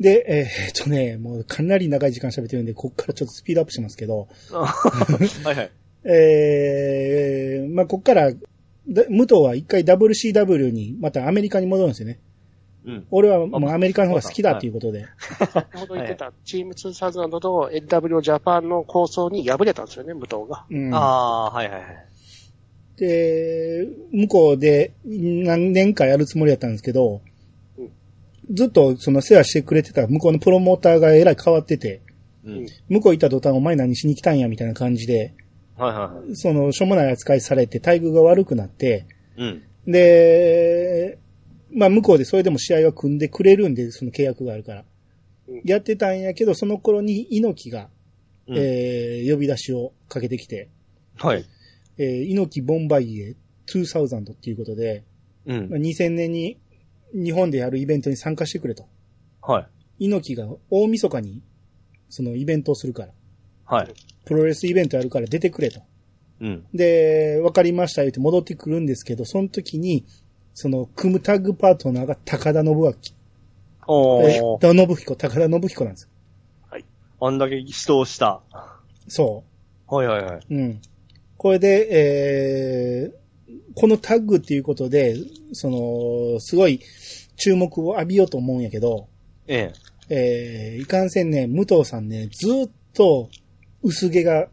で、えーっとね、もうかなり長い時間喋ってるんで、こっからちょっとスピードアップしますけど、はいはい。えー、まあ、こっから、だ武藤は一回 WCW に、またアメリカに戻るんですよね。うん。俺はもうアメリカの方が好きだっていうことで。先ほど言ってた、チーム2000と NW ジャパンの構想に敗れたんですよね、武藤が。うん、ああ、はいはいはい。で、向こうで何年かやるつもりだったんですけどうん、ずっとその世話してくれてた向こうのプロモーターがえらい変わってて、うん。向こう行った途端お前何しに来たんやみたいな感じで、はいはい。そのしょうもない扱いされて待遇が悪くなって、うん。で、まあ向こうでそれでも試合は組んでくれるんで、その契約があるからうん。やってたんやけど、その頃に猪木が、うんえー呼び出しをかけてきて、はい。えー猪木ボンバイエ2000っていうことで、うんまあ。2000年に日本でやるイベントに参加してくれと。はい。猪木が大晦日にそのイベントをするから、はい。プロレスイベントやるから出てくれと。うん。で、わかりました言って戻ってくるんですけど、その時に、その、組むタッグパートナーが高田信明。えおー。高田信彦、高田信彦なんですよ。あんだけ指導した。そはいはいはい。う。うん。これで、えー、このタッグっていうことで、その、すごい注目を浴びようと思うんやけど、ええ。えー、いかんせんね、武藤さんね、ずっと薄毛が、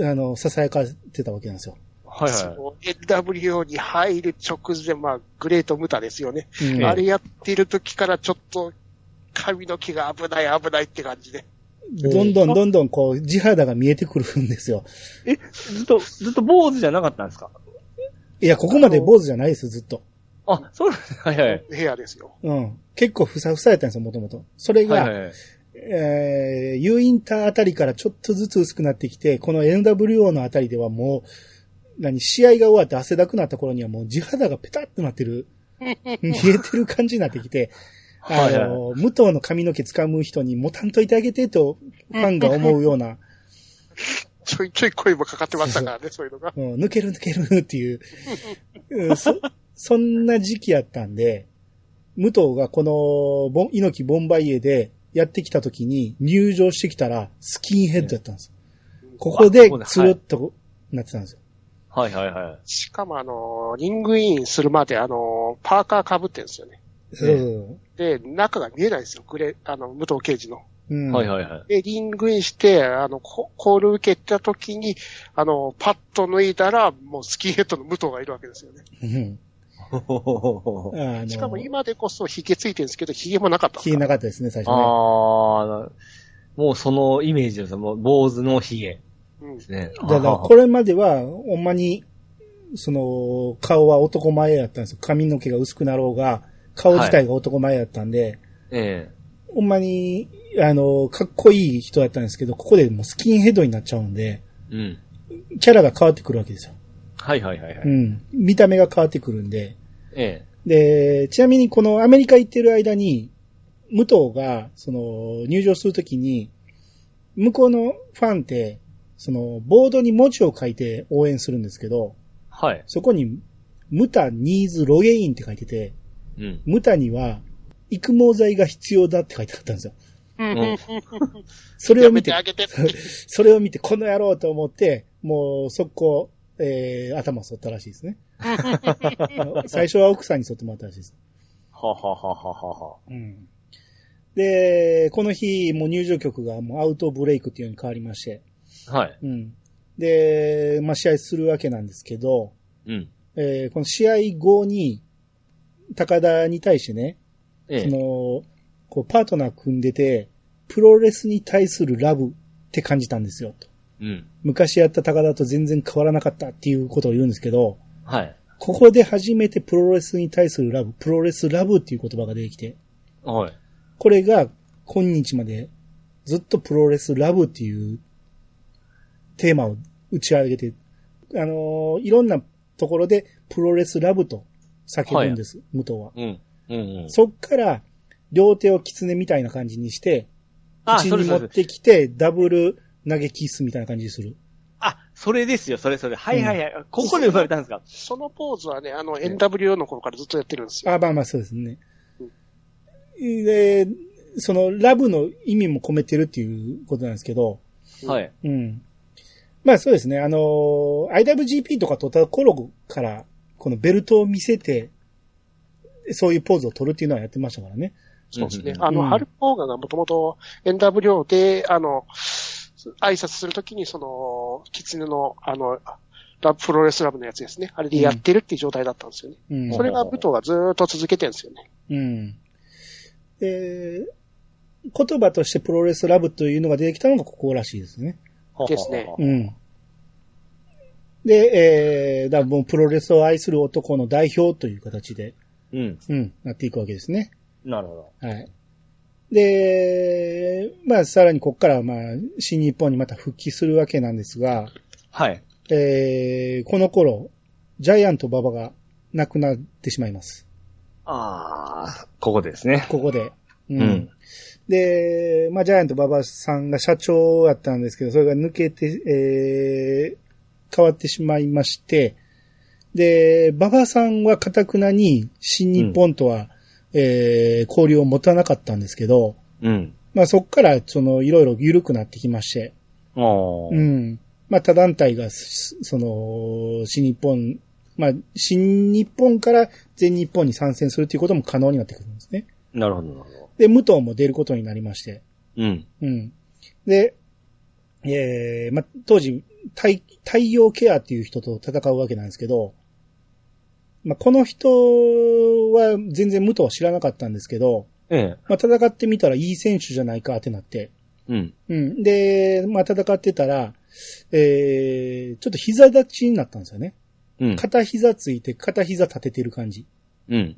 あの、囁かれてたわけなんですよ。はいはその NWO に入る直前、まあ、グレートムタですよね。うんあれやってる時からちょっと、髪の毛が危ない危ないって感じで。どんどんどんどんこう、地肌が見えてくるんですよ。い。え、ずっと、ずっと坊主じゃなかったんですか？いや、ここまで坊主じゃないですよ、ずっと。あ、そうなんですはいはい。部屋ですよ。うん。結構ふさふさやったんですよ、もともと。それが、はいはいはい。えー、U インターあたりからちょっとずつ薄くなってきて、この NWO のあたりではもう、何、試合が終わって汗だくなった頃にはもう地肌がペタッとなってる、見えてる感じになってきて、あはいはい。の、武藤の髪の毛掴む人にもたんといてあげてと、ファンが思うような、ちょいちょい声もかかってましたからね、そう。いうのが。うん、抜ける抜けるっていう、うんそ、そんな時期やったんで、武藤がこの、ボン猪木ボンバイエでやってきた時に入場してきたらスキンヘッドやったんです。ここであここでつるっとなってたんですよ。はいはいはしかもあの、リングインするまであの、パーカー被ってるんですよね。そうで、中が見えないんですよ。グレ、あの、武藤刑事の。うんい。はいはいはい。で、リングインして、あの、ココール受けた時に、あの、パッと脱いだら、もうスキンヘッドの武藤がいるわけですよね。しかも今でこそ髭ついてるんですけど、髭もなかったんですか消えなかったですね、最初ね。ああ、もうそのイメージですよ。もう坊主の髭うんですね。だから、これまでは、ほんまに、その、顔は男前やったんですよ。髪の毛が薄くなろうが、顔自体が男前やったんで、えほんまに、あの、かっこいい人だったんですけど、ここでもうスキンヘッドになっちゃうんで、え。うん。キャラが変わってくるわけですよ。はいはいはいはい。うん。見た目が変わってくるんで。えで、ちなみにこのアメリカ行ってる間に、武藤が、その、入場するときに、向こうのファンって、その、ボードに文字を書いて応援するんですけど、はい。そこに、ムタニーズロゲインって書いてて、うん。ムタには、育毛剤が必要だって書いてあったんですよ。んそれを見ててあ、げて。それを見て、この野郎と思って、もう、速攻、えー、頭剃ったらしいですね。最初は奥さんに剃ってもらったらしいです。はははははは。うん。で、この日、もう入場曲がもうアウトブレイクっていうのに変わりまして、はい。うん。で、まあ、試合するわけなんですけど、うん。えーこの試合後に、高田に対してね、そええ。の、こう、パートナー組んでて、プロレスに対するラブって感じたんですよ。とうん。昔やった高田と全然変わらなかったっていうことを言うんですけど、はい。ここで初めてプロレスに対するラブ、プロレスラブっていう言葉が出てきて、はい。これが今日までずっとプロレスラブっていうテーマを打ち上げて、あのーいろんなところでプロレスラブと叫ぶんです、武藤は。うん。うんうん。そっから両手を狐みたいな感じにして、あ、口に持っ。てきてダブル投げキッスみたいな感じにする。あ、それですよ、それそれ。はいはいはい。ここで生まれたんですか？そのポーズはね、あの、NWO の頃からずっとやってるんですよ。あ、まあまあそうですね。で、そのラブの意味も込めてるっていうことなんですけど、はい。うん。まあそうですね、あの、IWGP とか取った頃から、このベルトを見せて、そういうポーズを取るっていうのはやってましたからね。そうですねう。んあの、うんハルク・ホーガンがもともと NWO で、あの、挨拶するときに、その、キツネの、あの、ラプロレスラブのやつですね。あれでやってるっていう状態だったんですよね。うん。それが武藤がずーっと続けてるんですよね。うん。で、言葉としてプロレスラブというのが出てきたのがここらしいですね。ですねうん。で、えー、だもうプロレスを愛する男の代表という形で、うん。うん、なっていくわけですね。なるほはい。で、まあ、さらにここからはまあ、新日本にまた復帰するわけなんですが、ど。はい。えー、この頃、ジャイアント馬場が亡くなってしまいます。ああ、ここですね。ここで。ううん。で、まあ、ジャイアント馬場さんが社長やったんですけど、それが抜けて、えー、変わってしまいまして、で、馬場さんは堅くなに新日本とは、えー、交流を持たなかったんですけど、うん。まあ、そこから、その、いろいろ緩くなってきまして、ああ。うん。まあ、他団体が、すその、新日本、まあ、新日本から全日本に参戦するということも可能になってくるんですね。なるほど、なるほど。で、武藤も出ることになりまして、うん。うん。で、えー、ま、当時、太、太陽ケアっていう人と戦うわけなんですけど、まあ、この人は全然武藤は知らなかったんですけど、ええ。まあ、戦ってみたらいい選手じゃないかってなって、うん。うん。で、まあ、戦ってたら、えー、ちょっと膝立ちになったんですよね。うん。片膝ついて、片膝立ててる感じ。うん。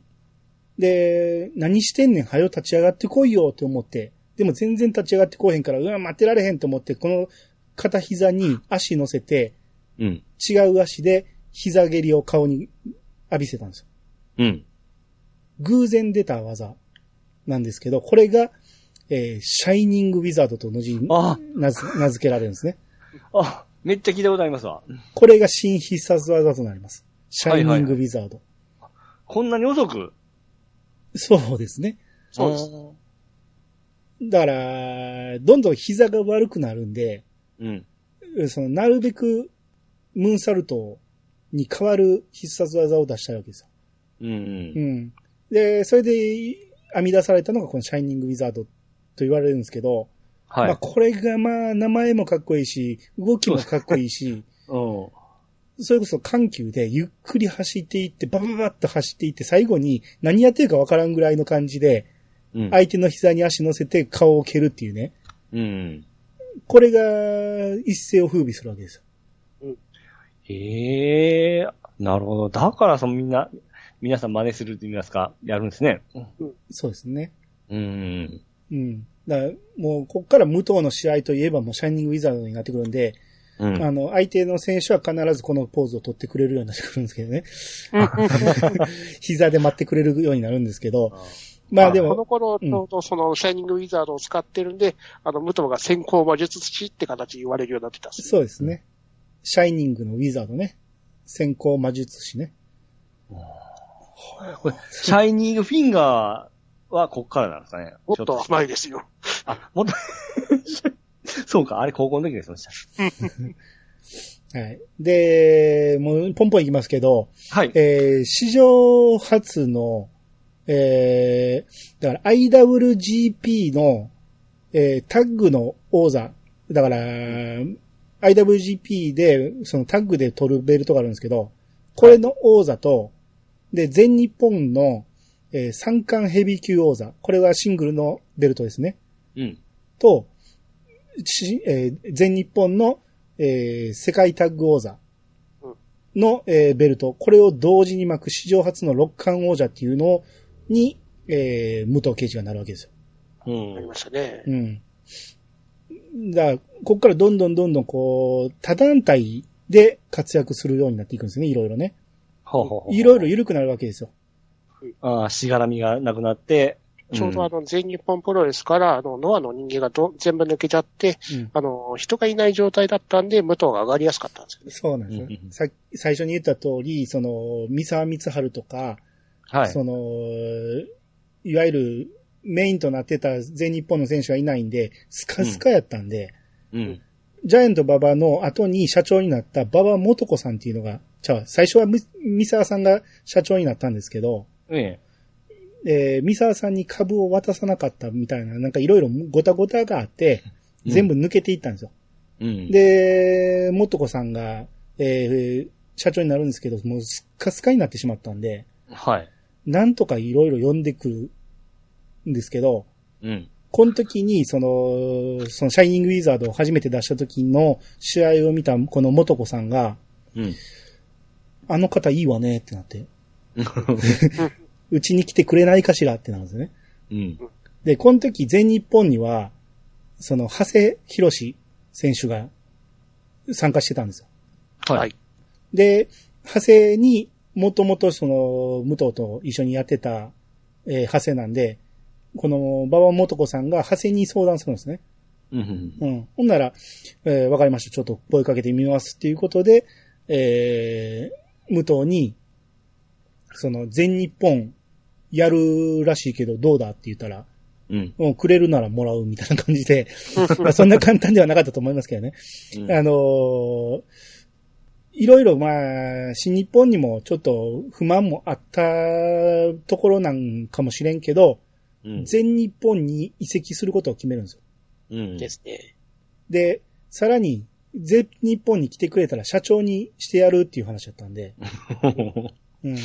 で、何してんねん、はよ立ち上がってこいよって思って、でも全然立ち上がってこうへんから、うわ、待ってられへんと思って、この片膝に足乗せて、うん。違う足で膝蹴りを顔に浴びせたんですよ。うん。偶然出た技なんですけど、これが、えー、シャイニングウィザードとの字にあ名付名付けられるんですね。あ、めっちゃ聞いたことありますわ。これが新必殺技となります。シャイニングウィザード。こんなに遅く？そうですね。そうです。だから、どんどん膝が悪くなるんで、うん。その、なるべく、ムーンサルトに変わる必殺技を出したいわけですよ。うん。う。うんん。で、それで編み出されたのがこのシャイニングウィザードと言われるんですけど、はい。まあこれがまあ名前もかっこいいし、動きもかっこいいし、うん。それこそ緩急でゆっくり走っていって、バババッと走っていって、最後に何やってるかわからんぐらいの感じで、うん。相手の膝に足乗せて顔を蹴るっていうね。うん。これが一世を風靡するわけですよ。ええなるほど。だから、そのみんな、皆さん真似すると言いますか、やるんですね。そうですね。うん。うん。だもう、こっから武藤の試合といえばもうシャイニングウィザードになってくるんで、うん。あの、相手の選手は必ずこのポーズを取ってくれるようになってくるんですけどね。膝で待ってくれるようになるんですけど、まあでも、この頃、ちょうどその、シャイニングウィザードを使ってるんで、あの、武藤が先行魔術師って形で言われるようになってた。そうですね。シャイニングのウィザードね。先行魔術師ね。これシャイニングフィンガーはこっからなんですかね。もっとちょっ前ですよ。あ、もっと、そうか、あれ高校の時ですよ。はい。で、もう、ポンポンいきますけど、はい。えー、史上初の、えー、だから IWGP の、えー、タッグの王座。だから、IWGP で、そのタッグで取るベルトがあるんですけど、これの王座と、で、全日本の、えー、三冠ヘビー級王座。これはシングルのベルトですね。うん。と、しえー全日本の、えー世界タッグ王座の、えーベルト、これを同時に巻く史上初の六冠王者っていうのに、えー武藤敬司がなるわけですよ。うん。ありましたね。うん。だから、こっからどんどんどんどんこう、他団体で活躍するようになっていくんですね、いろいろね。ほうほうほう。いろいろ緩くなるわけですよ。ああ、しがらみがなくなって、ちょうどあの、全日本プロレスから、あの、ノアの人間がど全部抜けちゃって、うんあの、人がいない状態だったんで、武藤が上がりやすかったんですよね。そうなんですよ。さ最初に言った通り、その、三沢光晴とか、はい。その、いわゆる、メインとなってた全日本の選手がいないんで、スカスカやったんで、うん。ジャイアント馬場の後に社長になった馬場元子さんっていうのが、じゃあ最初はみ三沢さんが社長になったんですけど、ええー、三沢さんに株を渡さなかったみたいな、なんかいろいろごたごたがあって、うん全部抜けていったんですよ。え。うん。で、元子さんが、えー、社長になるんですけど、もうスッカスカになってしまったんで、はい。なんとかいろいろ呼んでくるんですけど、うん。この時に、その、そのシャイニングウィザードを初めて出した時の試合を見たこの元子さんが、うん。あの方いいわねってなって、うちに来てくれないかしらってなるんですよね。うん。で、この時全日本には、その、長谷博士選手が参加してたんですよ。ははいい。で、長谷にもともとその、武藤と一緒にやってた、えー長谷なんで、この、馬場元子さんが長谷に相談するんですね。うん。うん。ほんなら、えーわかりました。ちょっと声かけてみますっていうことで、えー、武藤に、その、全日本やるらしいけどどうだって言ったら、うん。もうくれるならもらうみたいな感じで、まあそんな簡単ではなかったと思いますけどね。うんあのーいろいろまあ、新日本にもちょっと不満もあったところなんかもしれんけど、うん。全日本に移籍することを決めるんですよ。うん。ですね。で、さらに、全日本に来てくれたら社長にしてやるっていう話だったんで、うん。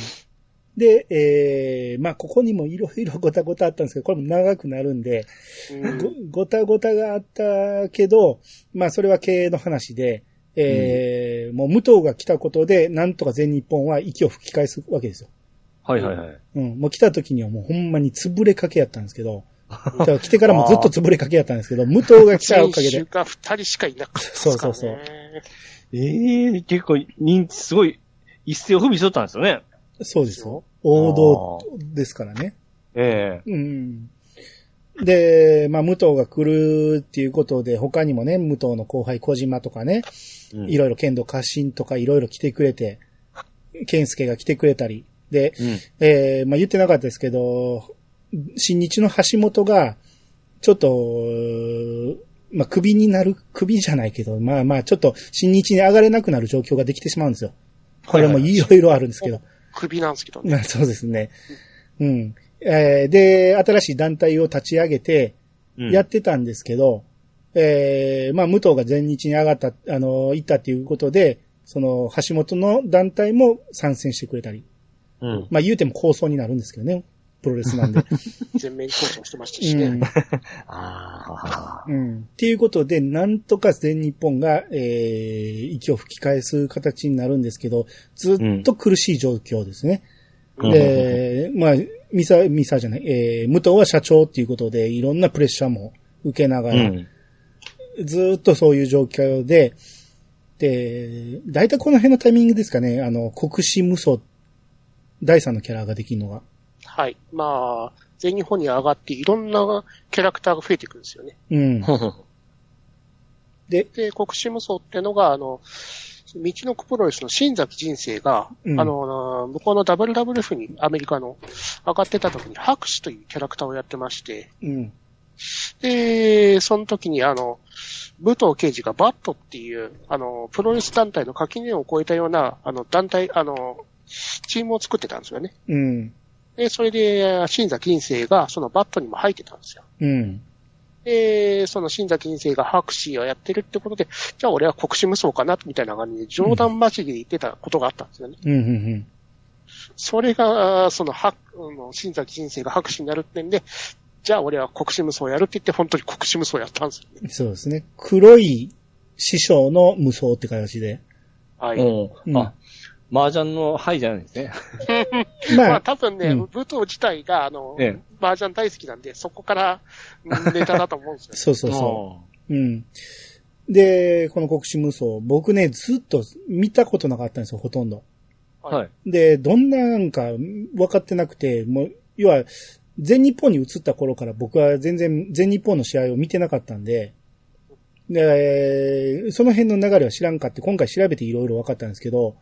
で、えー、まあ、ここにもいろいろごたごたあったんですけど、これも長くなるんで、うんごごたごたがあったけど、まあ、それは経営の話で、えーもう武藤が来たことで、なんとか全日本は息を吹き返すわけですよ。はいはいはい。うん。もう来た時にはもうほんまに潰れかけやったんですけど、だから来てからもずっと潰れかけやったんですけど、武藤が来たおかげで、選手が二人しかいなかったそう。そうそう。ええ結構人気、すごい、一世を踏みしとったんですよね。そうですよ。王道ですからね。えうん。で、まあ、武藤が来るっていうことで、他にもね、武藤の後輩小島とかね、えうんいろいろ剣道家臣とかいろいろ来てくれて、健介が来てくれたり、で、うん。えーまあ、言ってなかったですけど、新日の橋本が、ちょっと、まあ、首になる、首じゃないけど、まあまあ、ちょっと新日に上がれなくなる状況ができてしまうんですよ。これもいろいろあるんですけど。首なんですけどね。まあそうですね。うん。えーで、新しい団体を立ち上げて、うんやってたんですけど、えーまあ、武藤が全日に上がった、あの、行ったっていうことで、その、橋本の団体も参戦してくれたり。うん。まあ、言うても構想になるんですけどね。プロレスなんで。全面交渉してましたしね。うん。ああ。うん。っていうことで、なんとか全日本が、えー、息を吹き返す形になるんですけど、ずっと苦しい状況ですね。うんで、まあ、ミサ、ミサじゃない、えー、武藤は社長っていうことで、いろんなプレッシャーも受けながら、うん。ずっとそういう状況で、で、大体この辺のタイミングですかね、あの、国士無双、第三のキャラができるのが。はい。まあ、全日本に上がっていろんなキャラクターが増えていくんですよね。うん。で、で、国士無双ってのが、あの、道のくプロレスの新崎人生が、うんあの、向こうの WWF にアメリカの上がってた時に白紙というキャラクターをやってまして、うん。で、その時にあの、武藤刑事がバットっていう、あの、プロレス団体の垣根を越えたような、あの、団体、あの、チームを作ってたんですよね。うん。で、それで、新崎人生がそのバットにも入ってたんですよ。うん。で、その新崎人生が白紙をやってるってことで、じゃあ俺は国士無双かな、みたいな感じで冗談交じりで言ってたことがあったんですよね。うん。うん。それが、その、は、あの新崎人生が白紙になるってんで、じゃあ俺は国士無双やるって言って、本当に国士無双やったんですよね。そうですね。黒い師匠の無双って形で。はい。うんうんあ、麻雀のハイじゃないですね。まあまあ、多分ね、うん武藤自体が、あの、ええ麻雀大好きなんで、そこからうんネタだと思うんですよ。そうそうそう。うん。で、この国士無双、僕ね、ずっと見たことなかったんですよ、ほとんど。うんはい。で、どんなんか分かってなくて、もう、要は、全日本に移った頃から僕は全然全日本の試合を見てなかったんで、で、その辺の流れは知らんかって、今回調べていろいろ分かったんですけど、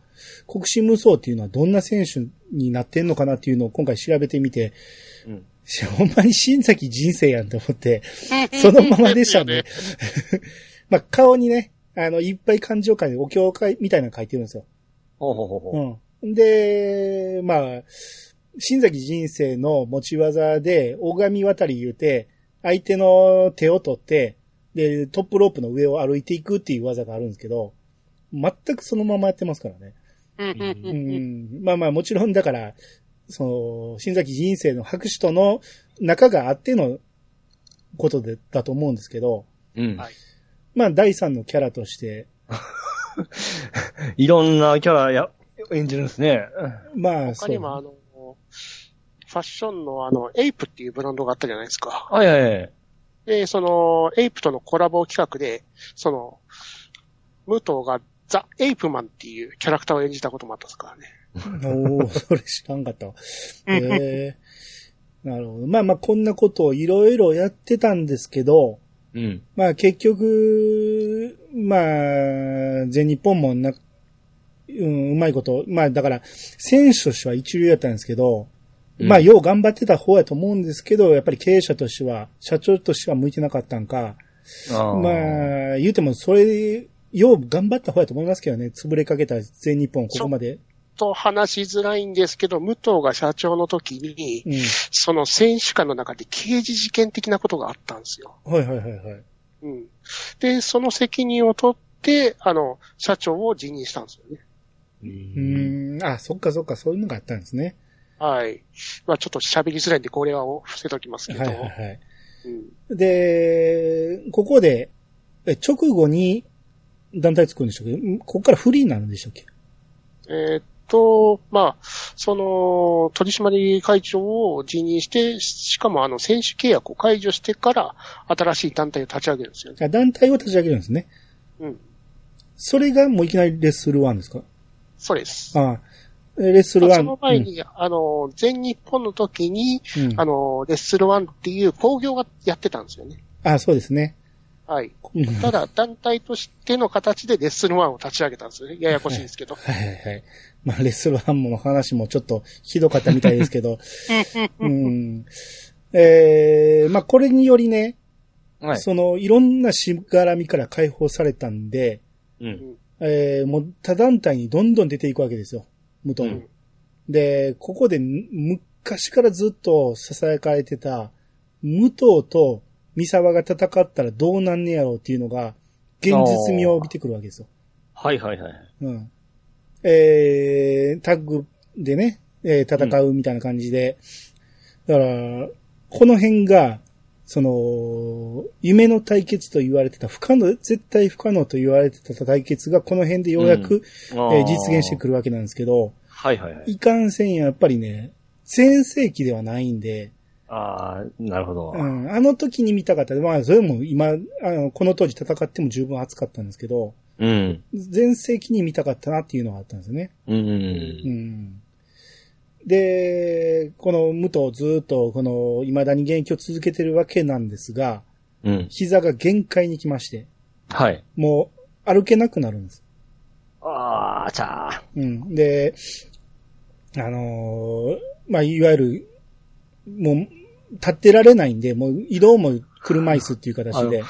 国士無双っていうのはどんな選手になってんのかなっていうのを今回調べてみて、うんほんまに新崎人生やんと思って、そのままでしたね。まあ、顔にね、あの、いっぱい漢字を書いて、お経会みたいなの書いてるんですよ。ほうほうほうほう。うん。で、まあ、新崎人生の持ち技で、大神渡り言うて、相手の手を取って、で、トップロープの上を歩いていくっていう技があるんですけど、全くそのままやってますからね。うんうんううんん。まあまあ、もちろんだから、その、新崎人生の白紙との仲があってのことで、だと思うんですけど、うん。はいまあ、第三のキャラとして、いろんなキャラや、演じるんですね。まあ、他にもあの、ファッションのあの、エイプっていうブランドがあったじゃないですか。はいはいはい。で、その、エイプとのコラボ企画で、その、武藤がザ・エイプマンっていうキャラクターを演じたこともあったですからね。おお それ知らんかったわ。へえなるほど。まあまあ、こんなことをいろいろやってたんですけど、うん。まあ結局、まあ、全日本もな、うん、うまいこと、まあだから、選手としては一流やったんですけど、まあ、うんよう頑張ってた方やと思うんですけど、やっぱり経営者としては、社長としては向いてなかったんか、まあ、言うても、それ、よう頑張った方やと思いますけどね、潰れかけた全日本ここまで。と話しづらいんですけど、武藤が社長の時に、うん。その選手間の中で刑事事件的なことがあったんですよ。はいはいはいはい。うん。で、その責任を取って、あの、社長を辞任したんですよね。う。ん、あ、そっかそっか、そういうのがあったんですね。はい。まあちょっと喋りづらいんで、これは伏せときますけど。はいはいはい。うんで、ここで、え直後に団体作るんでしたっけ？んここからフリーになるんでしたっけ？えーっと、まあ、その、取締会長を辞任して、しかもあの、選手契約を解除してから、新しい団体を立ち上げるんですよね。あ団体を立ち上げるんですね。うん。それがもういきなりレッスルワンですか？そうです。ああレッスルワン。まあその前に、あの、全日本の時に、うん、うんあの、レッスルワンっていう工業がやってたんですよね。あそうですね。はい。うんただ、団体としての形でレッスルワンを立ち上げたんですよね。ややこしいんですけど。はいはいはい。まあ、レッスルワンもの話もちょっとひどかったみたいですけど。うん。えー、まあ、これによりね、はい。その、いろんなしがらみから解放されたんで、うん。えー、もう他団体にどんどん出ていくわけですよ。武藤も。うんで、ここでむ昔からずっと囁かれてた、武藤と三沢が戦ったらどうなんねやろうっていうのが、現実味を帯びてくるわけですよ。はいはいはい。うん。えー、タッグでね、えー戦うみたいな感じで。だから、この辺が、その、夢の対決と言われてた、不可能、絶対不可能と言われてた対決が、この辺でようやく、ええー実現してくるわけなんですけど、はいはいはい。いかんせんやっぱりね、全盛期ではないんで、ああ、なるほど。うん、あの時に見たかった。まあ、それも今、あの、この当時戦っても十分熱かったんですけど、うん。全盛期に見たかったなっていうのがあったんですよね。うん。うん。で、この武藤ずっと、この、未だに現役を続けてるわけなんですが、うん。膝が限界に来まして、はい。もう、歩けなくなるんです。ああ、ちゃあ。うん。で、あのーまあ、いわゆる、もう、立ってられないんで、もう移動も車椅子っていう形で、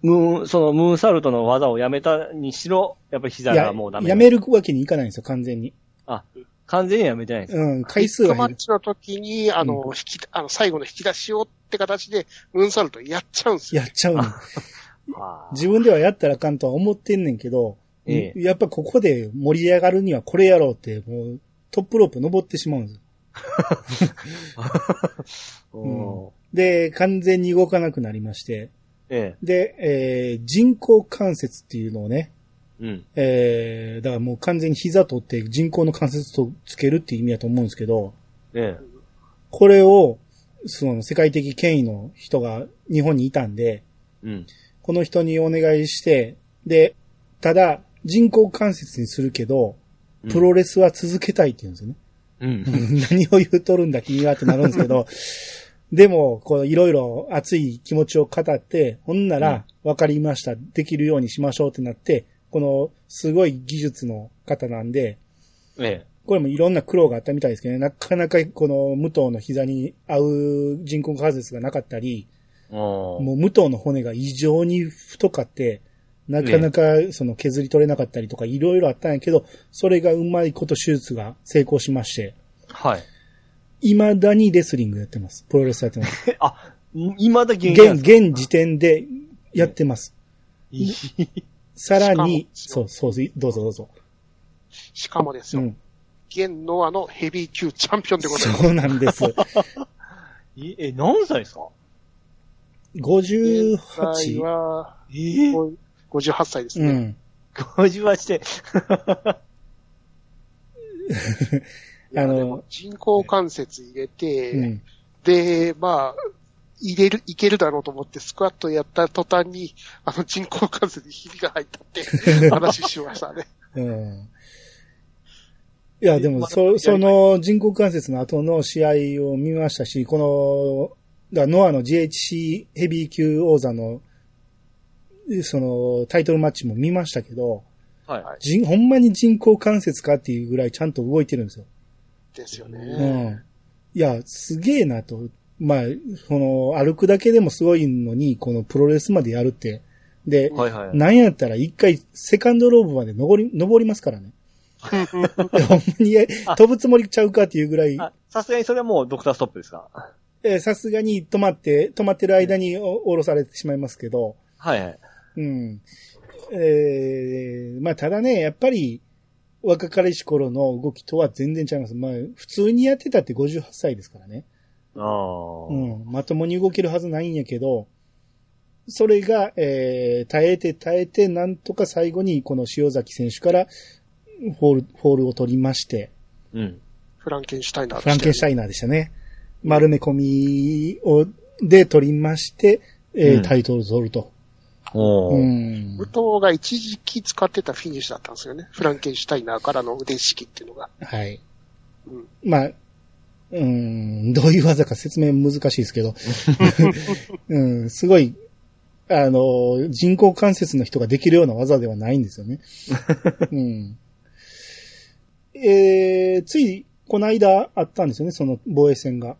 ムーン、そのムーンサルトの技をやめたにしろ、やっぱり膝やがもうダメ。やめるわけにいかないんですよ、完全に。あ、完全にやめてないんです。うん、回数ビッが減る。グマッチの時に、あの、うん引き、あの、最後の引き出しをって形で、ムーンサルトやっちゃうんですよ。やっちゃうの。自分ではやったらあかんとは思ってんねんけど、ええやっぱここで盛り上がるにはこれやろうって、もうトップロープ登ってしまうんです。おーで、完全に動かなくなりまして、えで、えー人工関節っていうのをね、え。うん。えーだからもう完全に膝取って人工の関節とつけるっていう意味だと思うんですけど、えこれを、その世界的権威の人が日本にいたんで、え。うん。この人にお願いして、で、ただ人工関節にするけど、プロレスは続けたいって言うんですよね。うん。何を言うとるんだ君はってなるんですけど、でも、こう、いろいろ熱い気持ちを語って、ほんなら、わかりました、できるようにしましょうってなって、この、すごい技術の方なんで、ええ。これもいろんな苦労があったみたいですけどね、なかなかこの武藤の膝に合う人工関節がなかったり、ももう武藤の骨が異常に太かって、なかなかその削り取れなかったりとかいろいろあったんやけど、それがうまいこと手術が成功しまして、はい。未だにレスリングやってます。プロレスやってます。え、あ、今だ現現、現時点でやってます。さらに、そう、そう、どうぞどうぞ。しかもですよ、うん。現ノアのヘビー級チャンピオンでございます。そうなんです。え、え何歳ですか？現在 58? は、え？え58歳ですね。うん。58で。いやあの人工関節入れて、うん。で、まあ、入れる、いけるだろうと思ってスクワットやった途端に、あの人工関節にひびが入ったって 話しましたね。うん。いや、でも、そ、その人工関節の後の試合を見ましたし、この、だノアの GHC ヘビー級王座の、その、タイトルマッチも見ましたけど、はい。はい人、ほんまに人工関節かっていうぐらいちゃんと動いてるんですよ。ですようね。ん。いや、すげえなと。まあ、その、歩くだけでもすごいのに、このプロレスまでやるって。で、はいはい。なんやったら一回セカンドローブまで登り、登りますからね。ほんまにえ飛ぶつもりちゃうかっていうぐらい、あさすがにそれはもうドクターストップですか？えーさすがに止まって、止まってる間にお降ろされてしまいますけど、はいはい。うん。えーまあただね、やっぱり、若かりし頃の動きとは全然違います。まあ、普通にやってたって58歳ですからね。ああ。うん。まともに動けるはずないんやけど、それが、えー耐えて耐えて、なんとか最後にこの潮崎選手から、フォール、フォールを取りまして、うん。フランケンシュタイナーフランケンシュタイナーでしたね。丸め込みを、で取りまして、えーうんタイトルを取ると。おーうん武。藤が一時期使ってたフィニッシュだったんですよね。フランケンシュタイナーからの腕式っていうのが。はい。うん。まあ、うん、どういう技か説明難しいですけど、うん、すごい、あの、人工関節の人ができるような技ではないんですよね。うん。えー、つい、この間あったんですよね、その防衛戦が。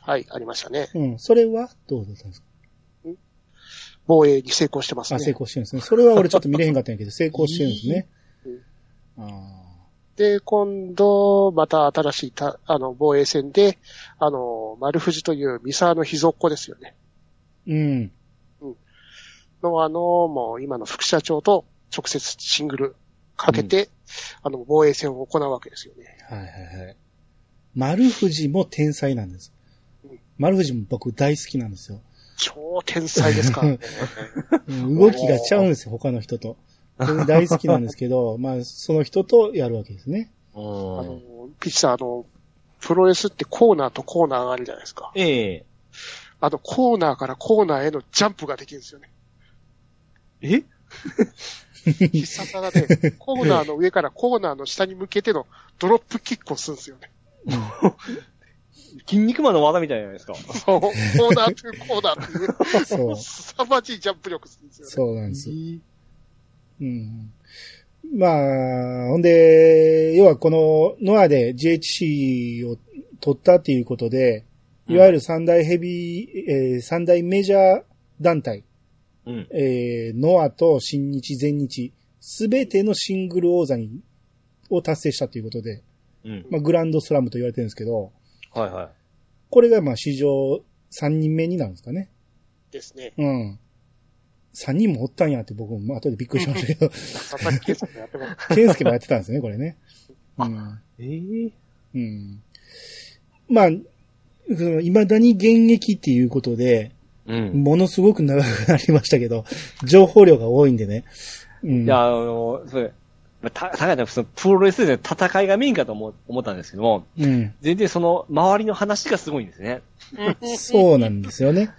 はい、ありましたね。うん、それはどうだったんですか？防衛に成功してますあ、ね。成功してるんですね。それは俺ちょっと見れへんかったんやけど、成功してるんですね。あで、今度、また新しいた、あの、防衛戦で、あの、丸藤という三沢の秘蔵っ子ですよね。ーうん。の、あの、もう今の副社長と直接シングルかけて、あの、防衛戦を行うわけですよね。はいはいはい。丸藤も天才なんですうん。丸藤も僕大好きなんですよ。超天才ですからね。う ん動きがちゃうんですよ、他の人と。それ大好きなんですけど、まあ、その人とやるわけですね。あうんの、ピッチさん、あの、プロレスってコーナーとコーナーがあるじゃないですか。ええあの、コーナーからコーナーへのジャンプができるんですよね。え？必殺技で、コーナーの上からコーナーの下に向けてのドロップキックをするんですよね。筋肉マンの技みたいじゃないですか。そう、コーナーというコーナーっていう、そう。凄まじいジャンプ力するんですよね。そうなんです。うん。まあ、ほんで、要はこのノアで GHC を取ったっていうことで、いわゆる三大ヘビー、えー三大メジャー団体、うん。えーノアと新日、全日、すべてのシングル王座に、を達成したということで、うん。まあ、グランドスラムと言われてるんですけど、はいはい。これがまあ史上3人目になるんですかね。ですね。うん。3人もおったんやって僕も後でびっくりしましたけど、佐々木圭さんがやってます。ケンスケもやってたんですね、これね。うん。ええうん。まあ、その未だに現役っていうことで、うん。ものすごく長くなりましたけど、情報量が多いんでね。うん。いや、あの、それ、まあた、たかがそのプロレスで戦いがメインかと思う思ったんですけども、うん。全然その周りの話がすごいんですね。そうなんですよね。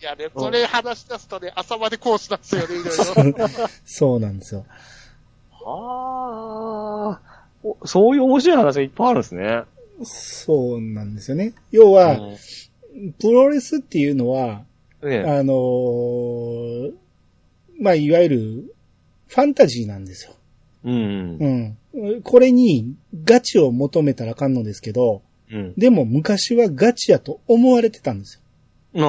いやね、それ話し出すとね、朝までコースなんですよね、いろいろ。そうなんですよ。ああ、おそういう面白い話がいっぱいあるんですね。そうなんですよね。要は、うんプロレスっていうのは、ねあのーまあ、いわゆる、ファンタジーなんですよ。うん。うん。これにガチを求めたらあかんのですけど、うん。でも昔はガチやと思われてたんですよ。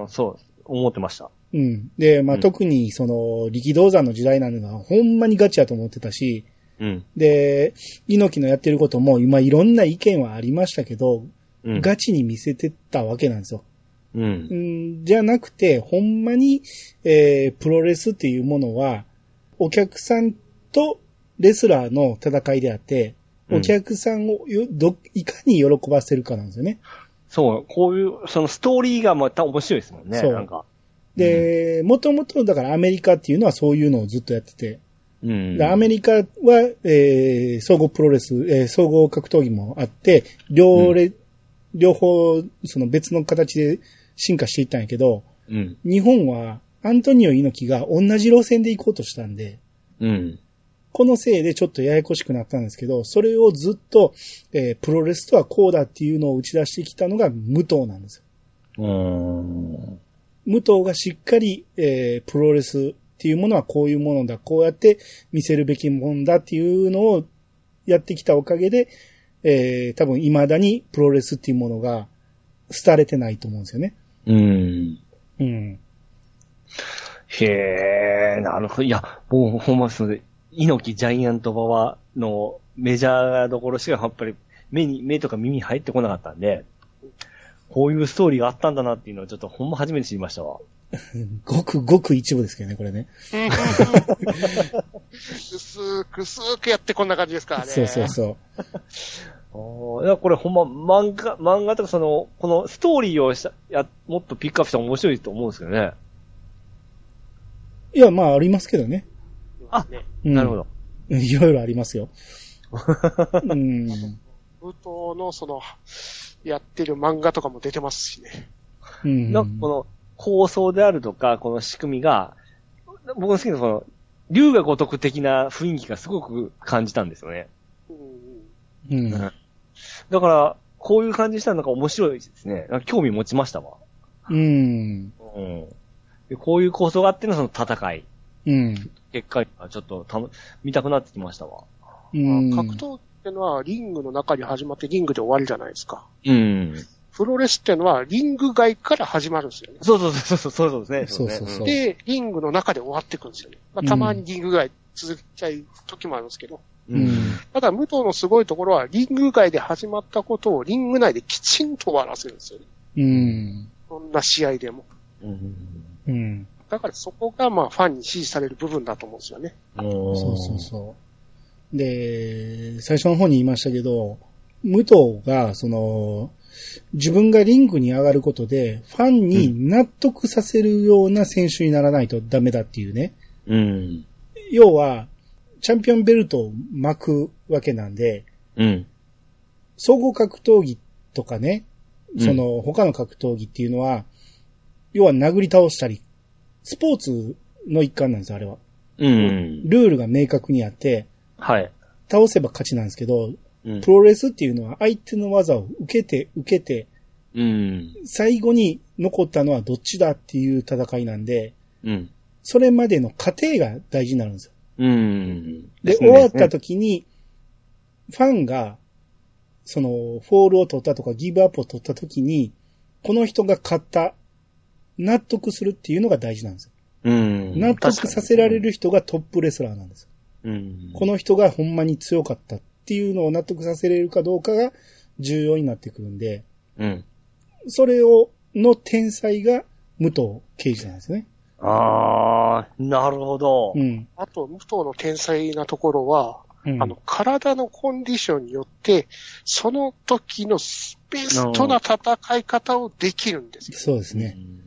ああ、そう、思ってました。うん。で、まあ、うん特にその力道山の時代なのがほんまにガチやと思ってたし、うん。で、猪木のやってることも今いろんな意見はありましたけど、うん。ガチに見せてたわけなんですよ。うんう。ん、じゃなくて、ほんまに、えー、プロレスっていうものは、お客さんとレスラーの戦いであって、お客さんをよどいかに喜ばせるかなんですよね。そう、こういう、そのストーリーがまた面白いですもんね。そうなんか。で、もともとだからアメリカっていうのはそういうのをずっとやってて、うん。でアメリカは、えー、総合プロレス、えー総合格闘技もあって、両レ、両方、その別の形で進化していったんやけど、うん。日本はアントニオ猪木が同じ路線で行こうとしたんで、うん。このせいでちょっとややこしくなったんですけど、それをずっと、えープロレスとはこうだっていうのを打ち出してきたのが武藤なんですよ。うーん。武藤がしっかり、えープロレスっていうものはこういうものだ、こうやって見せるべきもんだっていうのをやってきたおかげで、えー多分未だにプロレスっていうものが廃れてないと思うんですよね。うん。うん。へえ、なるほど。いや、もうほんまそれ、猪木ジャイアント馬場のメジャーどころしかやっぱり目に、目とか耳に入ってこなかったんで、こういうストーリーがあったんだなっていうのをちょっとほんま初めて知りましたわ。ごくごく一部ですけどね、これね。薄 く薄くやってこんな感じですからね。そうそうそう。ああ、いや、これほんま漫画、漫画とかその、このストーリーをした、や、もっとピックアップしたら面白いと思うんですけどね。いや、まあありますけどね。あね。うんなるほど。いろいろありますよ。うん。武藤のその、やってる漫画とかも出てますしね。うん。なんかこの構想であるとか、この仕組みが、僕の好きなその、竜が如く的な雰囲気がすごく感じたんですよね。うんうん。だから、こういう感じしたらなんか面白いですね。興味持ちましたわ。うん。うん。でこういう構想があってのその戦い。うん。結果がちょっとたの見たくなってきましたわ。うん。格闘ってのはリングの中に始まってリングで終わりじゃないですか。うん。プロレスってのはリング外から始まるんですよね。そうそうそうそう、そうそうですね。そうそうそうで、リングの中で終わっていくんですよね。まあ、たまにリング外続きちゃう時もあるんですけど。う。うんん。ただ、武藤のすごいところは、リング外で始まったことをリング内できちんと終わらせるんですよね。うん。そんな試合でも。うん。うん。だからそこが、まあ、ファンに支持される部分だと思うんですよね。そそうそうそう。で、最初の方に言いましたけど、武藤が、その、自分がリングに上がることで、ファンに納得させるような選手にならないとダメだっていうね。う。うん。要は、チャンピオンベルトを巻くわけなんで、うん。総合格闘技とかね、うんその他の格闘技っていうのは、要は殴り倒したり、スポーツの一環なんですよ、あれは。うん。ルールが明確にあって、はい。倒せば勝ちなんですけど、うんプロレスっていうのは相手の技を受けて受けて、うん。最後に残ったのはどっちだっていう戦いなんで、うん。それまでの過程が大事になるんですよ。うん。で、終わった時に、ファンが、その、フォールを取ったとかギブアップを取った時に、この人が勝った、納得するっていうのが大事なんですよ。うん。納得させられる人がトップレスラーなんですよ。うん。この人がほんまに強かったっていうのを納得させれるかどうかが重要になってくるんで、うん。それを、の天才が武藤刑事なんですね。ああ、なるほど。うん。あと、武藤の天才なところは、うんあの、体のコンディションによって、その時のベストな戦い方をできるんですよ。そうですね。うん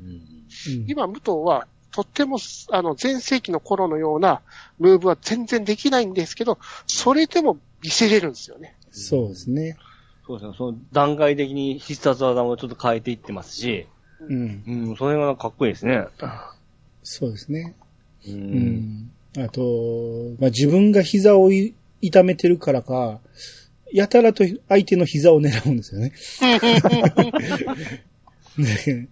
今、武藤は、とっても、あの、前世紀の頃のようなムーブは全然できないんですけど、それでも見せれるんですよね。そうですね。そうですね。その段階的に必殺技もちょっと変えていってますし、うん。うん、それがかっこいいですね。そうですね。う。うんん。あと、まあ、自分が膝をい痛めてるからか、やたらと相手の膝を狙うんですよね。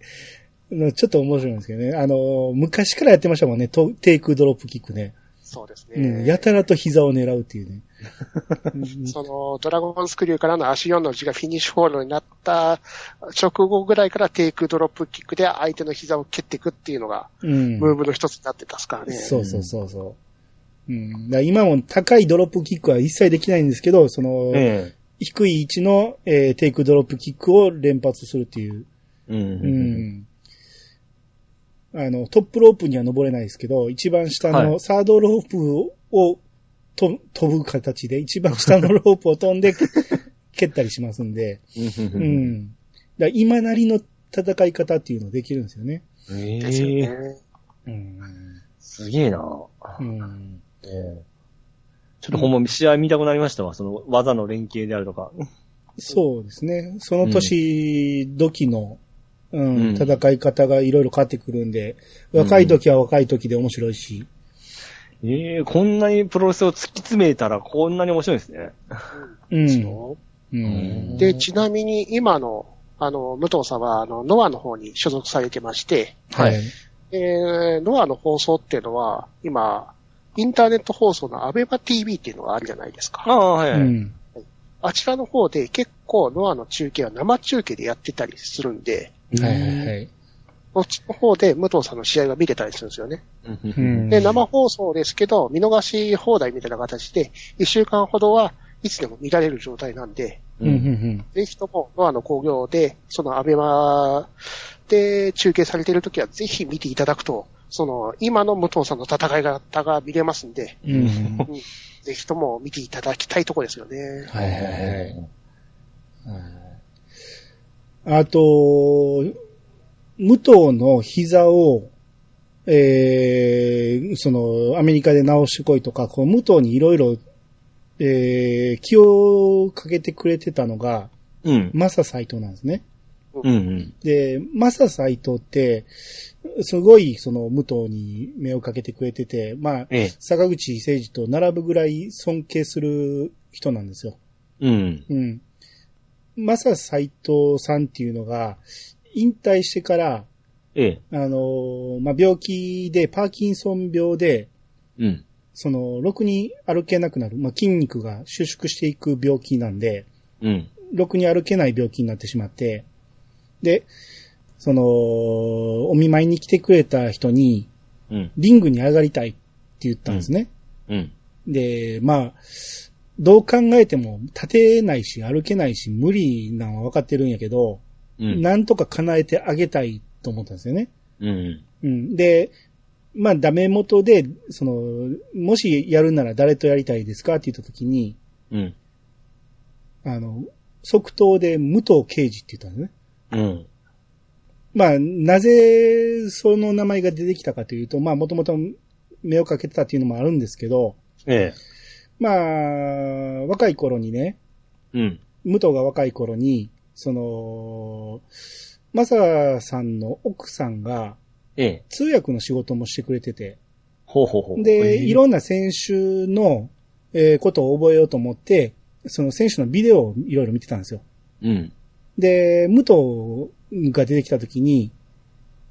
ねちょっと面白いんですけどね。あの、昔からやってましたもんね。トテイクドロップキックね。そうですね。うん。やたらと膝を狙うっていうね。その、ドラゴンスクリューからの足4の字がフィニッシュホールになった直後ぐらいからテイクドロップキックで相手の膝を蹴っていくっていうのが、うん。ムーブの一つになってたっすからね。そうそうそうそう。うん。だ今も高いドロップキックは一切できないんですけど、その、え低い位置の、えーテイクドロップキックを連発するっていう。え。うん。うん。あの、トップロープには登れないですけど、一番下のはいサードロープをと飛ぶ形で、一番下のロープを飛んで 蹴ったりしますんで、う。うんん。だ今なりの戦い方っていうのできるんですよね。ええ。うん。すげえな。うん。ええちょっとほんま試合見たくなりましたわ。その技の連携であるとか。そうですね。その年、時の、うん、うん戦い方がいろいろ変わってくるんで、若い時は若い時で面白いし、ええこんなにプロレスを突き詰めたらこんなに面白いですね。うん。そううん。で、ちなみに今の、あの、武藤さんは、あの、ノアの方に所属されてまして、はい。えー、ノアの放送っていうのは、今、インターネット放送のアベマ TV っていうのがあるじゃないですか。ああ、はい、はい。うん。あちらの方で結構ノアの中継は生中継でやってたりするんで、はいはいはい。そっちの方で武藤さんの試合が見れたりするんですよね。うんうんで、生放送ですけど、見逃し放題みたいな形で、一週間ほどはいつでも見られる状態なんで、うんうんうん。ぜひともノアの工業で、そのアベマで中継されているときはぜひ見ていただくと、その今の武藤さんの戦い方が見れますんで、うん。ぜひとも見ていただきたいところですよね。はいはいはい。あと、武藤の膝を、えー、その、アメリカで直してこいとか、こう、武藤にいろいろ、えー、気をかけてくれてたのが、うん。マサ斎藤なんですね。うん。うん。で、マサ斎藤って、すごい、その、武藤に目をかけてくれてて、まあ、ええ。坂口誠二と並ぶぐらい尊敬する人なんですよ。うん。うん。マサ斎藤さんっていうのが、引退してから、ええ。あのーまあ、病気で、パーキンソン病で、うん。その、ろくに歩けなくなる、まあ、筋肉が収縮していく病気なんで、うん。ろくに歩けない病気になってしまって、で、その、お見舞いに来てくれた人に、うん。リングに上がりたいって言ったんですね。うん。で、まあ、どう考えても立てないし歩けないし無理なのは分かってるんやけど、うん。なんとか叶えてあげたいと思ったんですよね。うん。うん。で、まあダメ元で、その、もしやるなら誰とやりたいですかって言った時に、うん。あの、即答で武藤刑事って言ったんですね。うん。まあ、なぜその名前が出てきたかというと、まあもともと目をかけてたっていうのもあるんですけど、ええ。まあ、若い頃にね、うん。武藤が若い頃に、その、マサさんの奥さんがええ。通訳の仕事もしてくれてて、ほうほうほう。で、いろんな選手の、えーことを覚えようと思って、その選手のビデオをいろいろ見てたんですよ。うん。で、武藤が出てきた時に、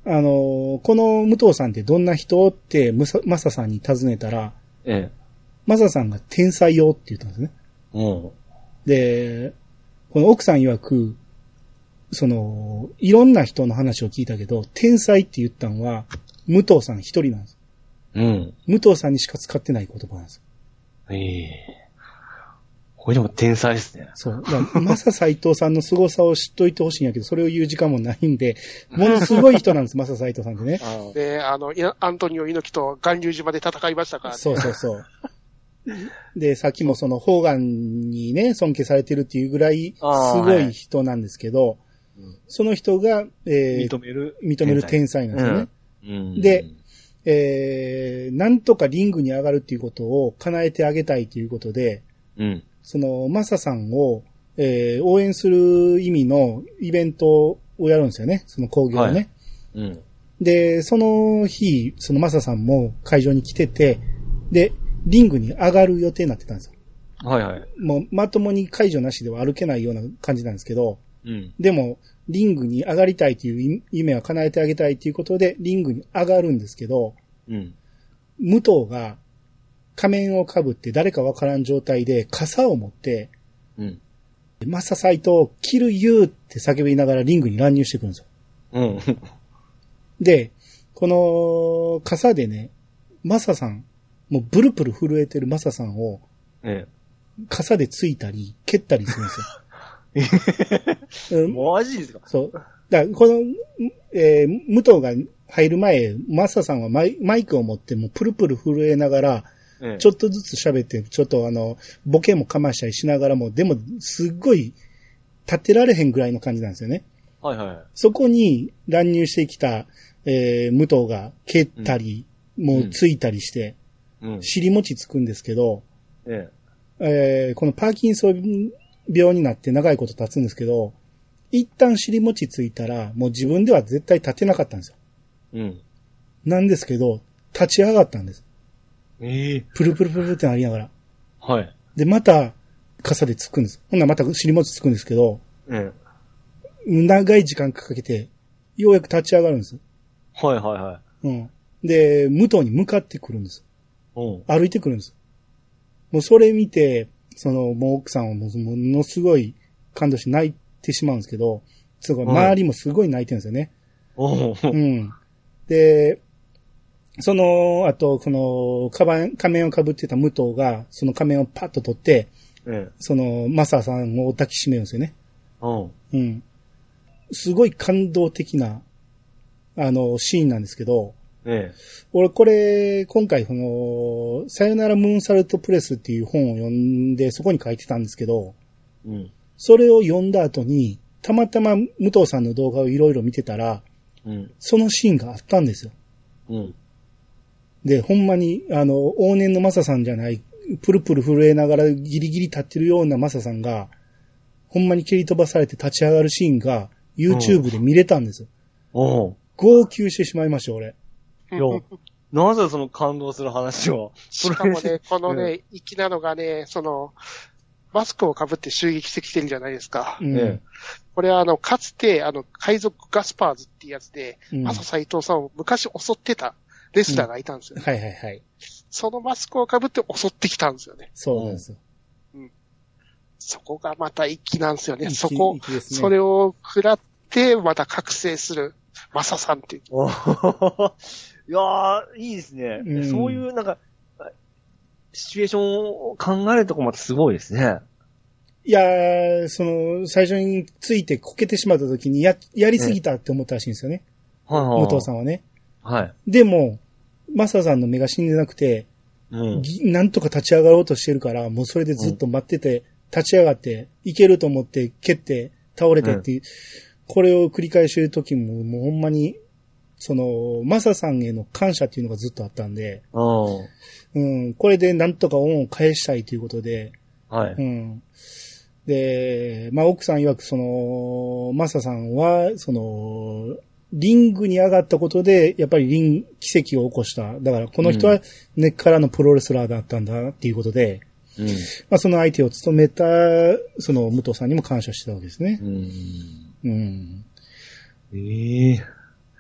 あの、この武藤さんってどんな人ってムサマサさんに尋ねたら、ええ。マサさんが天才よって言ったんですね。うん。で、この奥さん曰く、その、いろんな人の話を聞いたけど、天才って言ったのは、武藤さん一人なんです。うん。武藤さんにしか使ってない言葉なんです。ええ。これでも天才ですね。そう。だからマサ斎藤さんの凄さを知っといてほしいんやけど、それを言う時間もないんで、ものすごい人なんです、マサ斎藤さんってね。で、あの、いやアントニオ猪木と巌流島で戦いましたからね。そうそうそう。で、さっきもその、ホーガンにね、尊敬されてるっていうぐらい、すごい人なんですけど、うんその人が、えー認める。認める天才なんですよね。うん。で、えー、なんとかリングに上がるっていうことを叶えてあげたいということで、うん。その、マサさんを、えー、応援する意味のイベントをやるんですよね。その工業をね。はいうん。で、その日、そのマサさんも会場に来てて、で、リングに上がる予定になってたんですよ。はいはい。もう、まともに解除なしでは歩けないような感じなんですけど、うん。でも、リングに上がりたいという夢は叶えてあげたいということで、リングに上がるんですけど、うん。武藤が仮面をかぶって誰かわからん状態で傘を持って、うん。マササイト、キルユーって叫びながらリングに乱入してくるんですよ。うん。で、この傘でね、マサさん、もうブルブル震えてるマサさんをえ傘でついたり、蹴ったりするんですよ。うえ。んマジですか？そう。だから、この、えー武藤が入る前、マサさんはマイマイクを持って、もうプルプル震えながら、ええ。ちょっとずつ喋って、ちょっとあの、ボケもかましたりしながらも、でも、すっごい、立ってられへんぐらいの感じなんですよね。はいはそこに乱入してきた、えー武藤が蹴ったり、もうついたりして、い。うん。尻餅つくんですけど、ええーこのパーキンソン病になって長いこと経つんですけど、一旦尻餅ついたら、もう自分では絶対立てなかったんですよ。え。うん。なんですけど、立ち上がったんです。ええ。プルプルプルってなりながら。はい。で、また、傘でつくんです。ほんならまた尻餅つくんですけど、ええ。長い時間かけて、ようやく立ち上がるんです。はいはいはい。うん。で、武藤に向かってくるんです。うん。歩いてくるんです。もうそれ見て、その、もう奥さんはものすごい感動して泣いてしまうんですけど、すごい、はい周りもすごい泣いてるんですよね。おーうん。で、その後、この、カバン、仮面を被ってた武藤が、その仮面をパッと取って、ええ。その、マサさんを抱きしめるんですよね。うん。うん。すごい感動的な、あの、シーンなんですけど、ええ。俺これ、今回この、さよならムーンサルトプレスっていう本を読んで、そこに書いてたんですけど、うん。それを読んだ後に、たまたま武藤さんの動画をいろいろ見てたら、うん。そのシーンがあったんですよ。うん。で、ほんまに、あの、往年のマサさんじゃない、プルプル震えながらギリギリ立ってるようなマサさんが、ほんまに蹴り飛ばされて立ち上がるシーンが、YouTube で見れたんですよ。おー号泣してしまいました、俺。いや、なぜその感動する話を？しかもね、このね、粋なのがね、その、マスクを被って襲撃してきてるじゃないですか。うん。えこれはあの、かつて、あの、海賊ガスパーズっていうやつで、うんマサ斎藤さんを昔襲ってたレスラーがいたんですよ。はいはいはい。そのマスクを被って襲ってきたんですよね。そうなんですよ。そこがまた粋なんですよね。粋そこ、粋ですねそれを食らって、また覚醒するマサさんっていう。いやー、いいですね。うんそういう、なんか、シチュエーションを考えるとこまたすごいですね。いやー、その、最初についてこけてしまった時にや、やりすぎたって思ったらしいんですよね。はいはい。武藤さんはね。はい。でも、マサさんの目が死んでなくて、うん。ぎなんとか立ち上がろうとしてるから、もうそれでずっと待ってて、立ち上がって、いけると思って、蹴って、倒れてっていう、これを繰り返してる時も、もうほんまに、その、マサさんへの感謝っていうのがずっとあったんで、うん。うん、これでなんとか恩を返したいということで、はい。うん。で、まあ、奥さん曰く、その、マサさんは、その、リングに上がったことで、やっぱりリン、奇跡を起こした。だから、この人は根っからのプロレスラーだったんだっていうことで、うん。まあ、その相手を務めた、その、武藤さんにも感謝してたわけですねう。ん。うん。ええ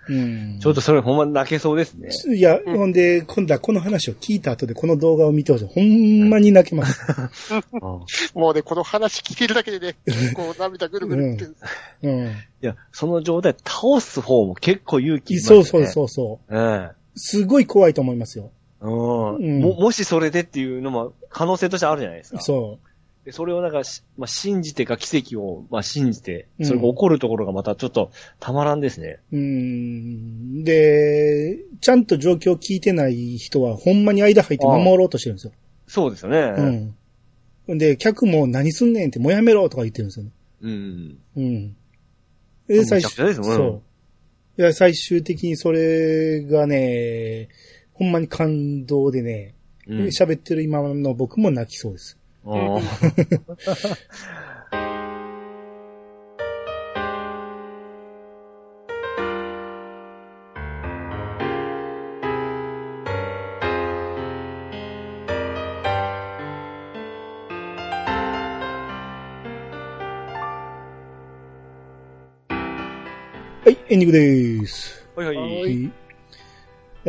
うん。ちょっとそれほんま泣けそうですね。いや、ほんで、今度はこの話を聞いた後でこの動画を見てほしい。ほんまに泣けます。もうね、この話聞いてるだけでね、こう涙ぐるぐるって、うん。いや、その状態倒す方も結構勇気いりますよね。そうそうそうそう。ええすごい怖いと思いますよ。うん。うんも、もしそれでっていうのも可能性としてあるじゃないですか。そでそれをなんかし、まあ、信じてか奇跡を、まあ、信じて、うんそれが起こるところがまたちょっとたまらんですね。う。うん。で、ちゃんと状況を聞いてない人は、ほんまに間入って守ろうとしてるんですよ。そうですよね。うん。で、客も何すんねんって、もうやめろとか言ってるんですよね。うん。うん。で、最むちゃくちゃですもんねそう。いや、最終的にそれがね、ほんまに感動でね、うん。喋、ってる今の僕も泣きそうです。あーはい、エンディングです。はいはい。はいい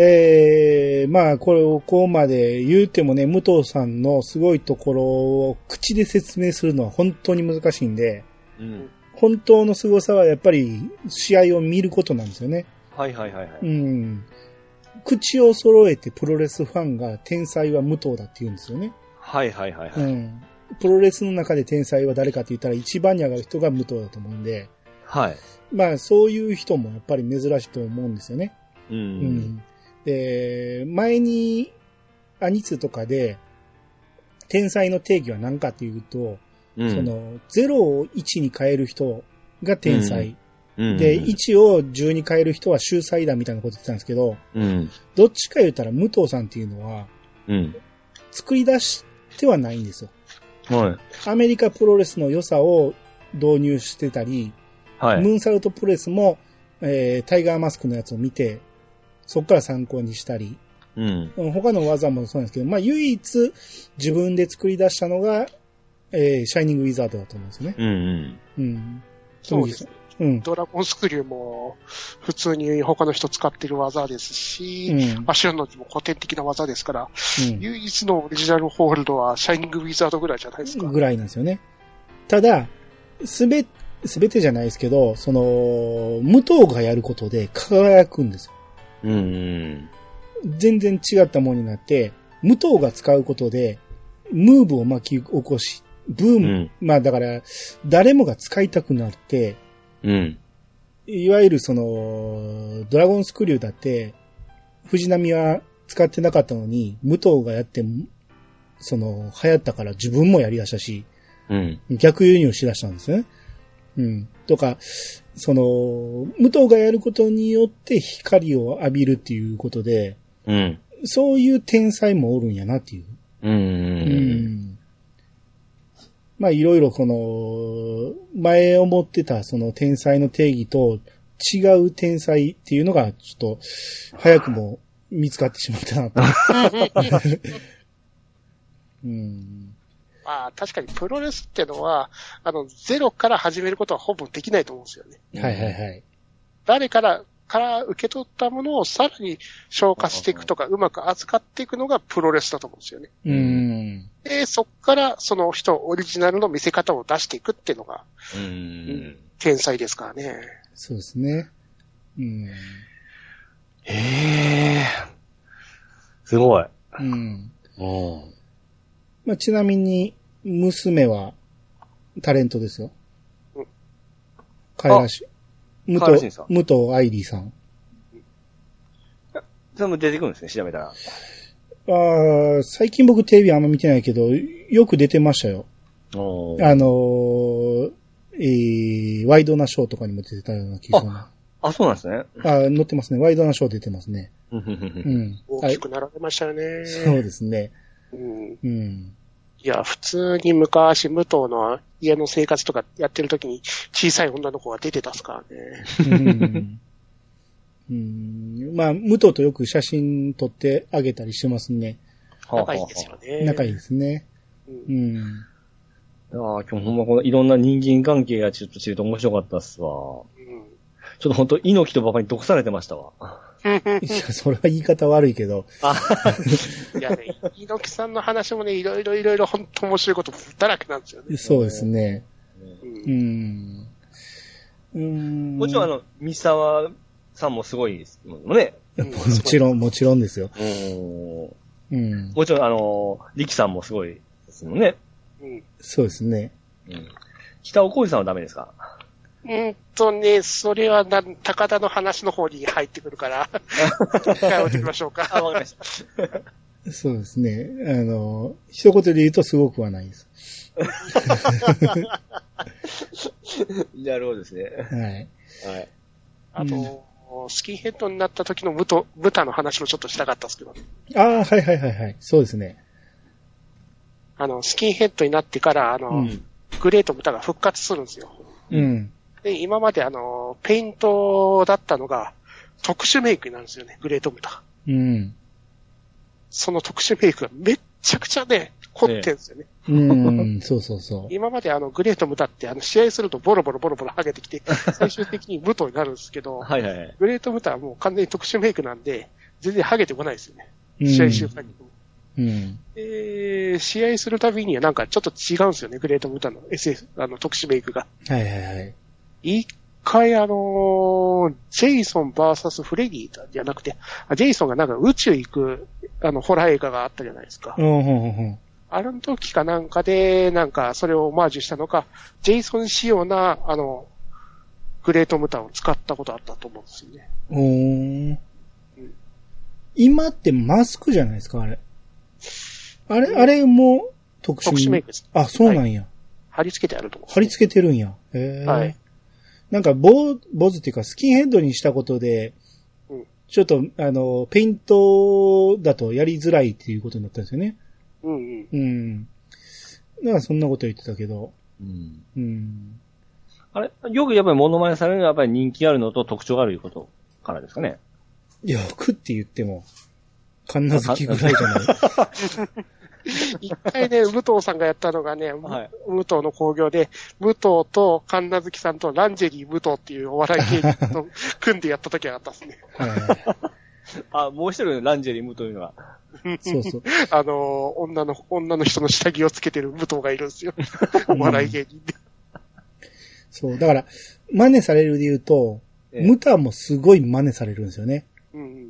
えー、まあ、これをここまで言うてもね、武藤さんのすごいところを口で説明するのは本当に難しいんで、うん。本当の凄さはやっぱり試合を見ることなんですよね。はいはいはいはい。うん。口を揃えてプロレスファンが天才は武藤だって言うんですよね。はいはいはいはい。うん。プロレスの中で天才は誰かって言ったら一番に上がる人が武藤だと思うんで、はい。まあそういう人もやっぱり珍しいと思うんですよね。う。うんん。で、前にアニツとかで天才の定義は何かっていうと、うん。その0を1に変える人が天才。うん、で、1を10に変える人は秀才だみたいなこと言ってたんですけど、うん。どっちか言ったら武藤さんっていうのはうん。作り出してはないんですよ。はい。アメリカプロレスの良さを導入してたり、はい。ムーンサルトプロレスも、えータイガーマスクのやつを見て、そこから参考にしたり、うん。うん他の技もそうなんですけど、まあ唯一自分で作り出したのが、えーシャイニングウィザードだと思うんですよね。うんうん。うん。そうです。うん。ドラゴンスクリューも普通に他の人使ってる技ですし、うん。マシュンの字も古典的な技ですから、うん唯一のオリジナルホールドはシャイニングウィザードぐらいじゃないですか。ぐらいなんですよね。ただ、すべ、すべてじゃないですけど、その、武藤がやることで輝くんですよ。全然違ったものになって、武藤が使うことで、ムーブを巻き起こし、ブーム、うんまあだから、誰もが使いたくなって、うん。いわゆるその、ドラゴンスクリューだって、藤波は使ってなかったのに、武藤がやって、その、流行ったから自分もやりだしたし、うん。逆輸入しだしたんですね。うん。とか、その、武藤がやることによって光を浴びるっていうことで、うん。そういう天才もおるんやなっていう。うん。うん。まあいろいろこの、前思ってたその天才の定義と違う天才っていうのがちょっと早くも見つかってしまったなと。うん。まあ確かにプロレスってのは、あの、ゼロから始めることはほぼできないと思うんですよね。はいはいはい。誰から、から受け取ったものをさらに消化していくとか、うまく扱っていくのがプロレスだと思うんですよね。うん。で、そっからその人オリジナルの見せ方を出していくっていうのがうん。天才ですからね。そうですね。うん。へえ。すごい。うん。うん。まあ、ちなみに、娘はタレントですようん。彼らしい。武らしいんですか、武藤愛理さん。それも出てくるんですね、調べたら。ああ、最近僕テレビあんま見てないけど、よく出てましたよ。おあのー、えー、ワイドなショーとかにも出てたような気がするな。あ、そうなんですね。あー載ってますね。ワイドなショー出てますね。うんうんうんうん。大きくなられましたよね。そうですね。うんうん。いや、普通に昔、武藤の家の生活とかやってる時に小さい女の子が出てたっすからね。うんうんまあ、武藤とよく写真撮ってあげたりしてますね。仲いいですよね。仲いいですね。うんうん。ああ、今日ほんまこのいろんな人間関係がちょっと知ると面白かったっすわ。ちょっとほんと、猪木と馬場に毒されてましたわ。いや、それは言い方悪いけど。いやね、猪木さんの話もね、いろいろいろいろ本当面白いことだらけなんですよね。そうですね。うんうん。うん。もちろんあの、三沢さんもすごいですもんね。うんもちろん、もちろんですよ。うん。うん。もちろんあの、力さんもすごいですもんね。うんそうですね。うん。北尾浩二さんはダメですか？うんとね、それはな、高田の話の方に入ってくるから、一回置いておきましょうか。あ、わかりました。そうですね。あの、一言で言うとすごくはないです。なるほどですね。はい。はい。あと、スキンヘッドになった時の豚豚の話もちょっとしたかったんですけど、ああ、はいはいはいはい。そうですね。あの、スキンヘッドになってから、あの、うんグレート豚が復活するんですよ。うん。で、今まであの、ペイントだったのが、特殊メイクになるんですよね、グレート豚。うん。その特殊メイクがめっちゃくちゃね、凝ってんですよね。うん。そうそうそう。今まであの、グレート豚ってあの、試合するとボロボロボロボロ剥げてきて、最終的に武藤になるんですけど、はいはいはい。グレート豚はもう完全に特殊メイクなんで、全然ハゲてこないですよね。うん試合終盤に。うん。えー、試合するたびにはなんかちょっと違うんですよね、グレートムタの SF、あの、特殊メイクが。はいはいはい。一回あのージェイソン VS フレディじゃなくて、あジェイソンがなんか宇宙行く、あの、ホラー映画があったじゃないですか。うん、うん、うん。あれの時かなんかで、なんかそれをオマージュしたのか、ジェイソン仕様な、あの、グレートムタを使ったことあったと思うんですよね。おー今ってマスクじゃないですか、あれ。あれ、あれも特殊特殊メイクです。あ、そうなんや。貼り付けてあると思う。貼り付けてるんや。へえ。はい。なんか、坊、坊主っていうか、スキンヘッドにしたことで、うんちょっと、あの、ペイントだとやりづらいっていうことになったんですよね。うんうん。うん。だからそんなこと言ってたけど、うん。うん。あれ、よくやっぱりモノマネされるのはやっぱり人気あるのと特徴があるいうことからですかね。よくって言っても、カンナ好きぐらいじゃない。一回ね、武藤さんがやったのがね、はい武藤の興行で、武藤と神奈月さんとランジェリー武藤っていうお笑い芸人と 組んでやった時があったんですね。はあ、もう一人のランジェリームというのは。い。そうそう。あのー、女の、女の人の下着をつけてる武藤がいるんですよ。お笑い芸人で。そう。だから、真似されるで言うと、ええムタもすごい真似されるんですよね。うんうん。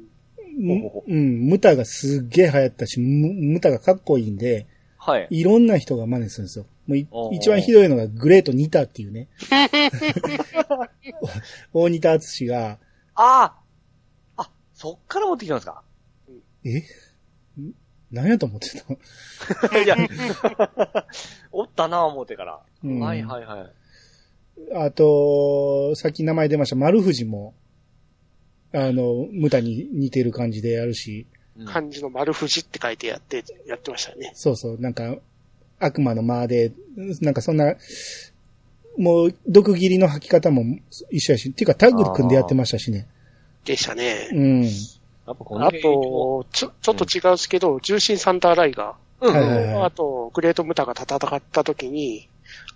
うん、ムタがすっげえ流行ったし、ムムタがかっこいいんで、はい。いろんな人が真似するんですよ。もう一番ひどいのがグレートニタっていうね。大仁田敦が、あああ、そっから持ってきたんですか？え？ん何やと思ってた いや、おったなぁ思ってから。うんはいはいはい。あと、さっき名前出ました、丸藤も、あの、ムタに似てる感じでやるし、うん漢字の丸藤って書いてやって、やってましたね。そうそう、なんか、悪魔の間で、なんかそんな、もう、毒斬りの吐き方も一緒やし、っていうかタッグ組んでやってましたしね。でしたね。うん。あと、ちょ、ちょっと違うんですけど、重心サンダーライガうんはいはいはいー、あと、グレートムタが戦った時に、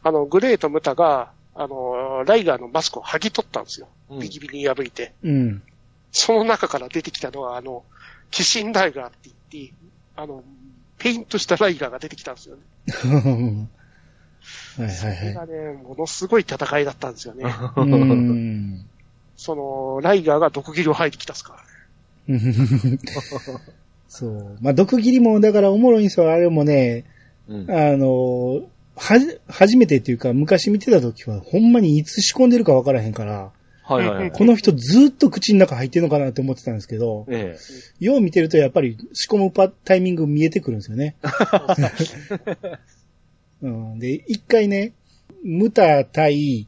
あの、グレートムタが、あの、ライガーのマスクを剥ぎ取ったんですよ。うんビキビキに破いて。うん。その中から出てきたのは、あの、鬼神ライガーって言って、あの、ペイントしたライガーが出てきたんですよね。はいそれはいはがね、ものすごい戦いだったんですよね。その、ライガーが毒斬りを吐いてきたっすからね。そう。まあ、毒斬りも、だからおもろいんですよ。あれもね、うんあの、はじ、初めてっていうか、昔見てた時は、ほんまにいつ仕込んでるかわからへんから、はいはいはい。この人ずっと口の中入ってるのかなって思ってたんですけど、えよう見てるとやっぱり仕込むパタイミング見えてくるんですよね。うん、で、一回ね、ムタ対、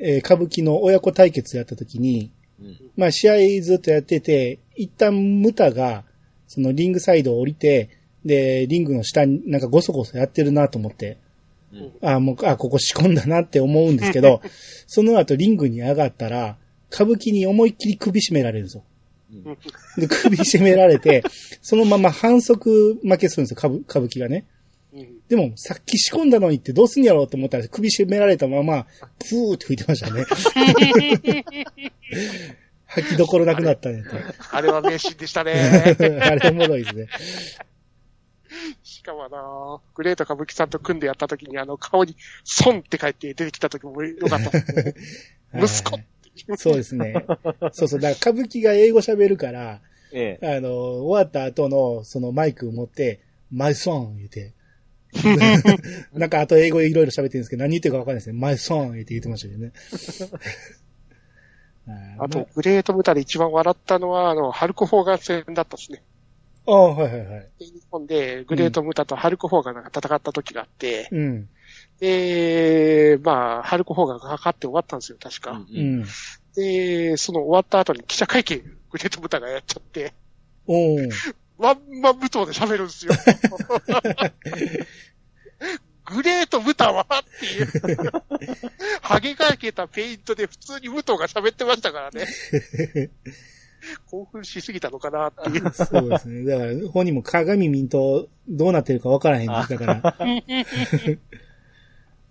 えー歌舞伎の親子対決やった時に、え。うんまあ試合ずっとやってて、一旦ムタが、そのリングサイドを降りて、で、リングの下になんかゴソゴソやってるなと思って、うんあもう、あ、ここ仕込んだなって思うんですけど、その後リングに上がったら、歌舞伎に思いっきり首絞められるんですよ。うんで、首絞められて、そのまま反則負けするんですよ、歌舞歌舞伎がね。うんでも、さっき仕込んだのにってどうすんやろうと思ったら、首絞められたまま、プーって吹いてましたね。吐きどころなくなったねって。あれは名シーンでしたね。あれおもろいですね。しかもあの、グレート歌舞伎さんと組んでやった時にあの顔に、孫って書いて出てきた時もよかった。息子はいそうですね。そうそう。だから歌舞伎が英語喋るから、ええ。あの、終わった後のそのマイクを持って、マイソン言うて。なんかあと英語いろいろ喋ってるんですけど、何言ってるかわかんないですね。マイソン言って言ってましたけどね。あと、グレートムタで一番笑ったのは、あの、ハルク・ホーガン戦だったですね。ああ、はいはいはい。日本でグレートムタとハルク・ホーガンが戦った時があって、うん。で、まあ、ハルク・ホーガンがかかって終わったんですよ、確か。ううんん。で、その終わった後に記者会見、グレートムタがやっちゃって、おー ワンマン武藤で喋るんですよ。グレートムタはっていう。ハゲかけたペイントで普通に武藤が喋ってましたからね。興奮しすぎたのかなっていう。そうですね。だから、本人も鏡見んとどうなってるかわからへんでしたから。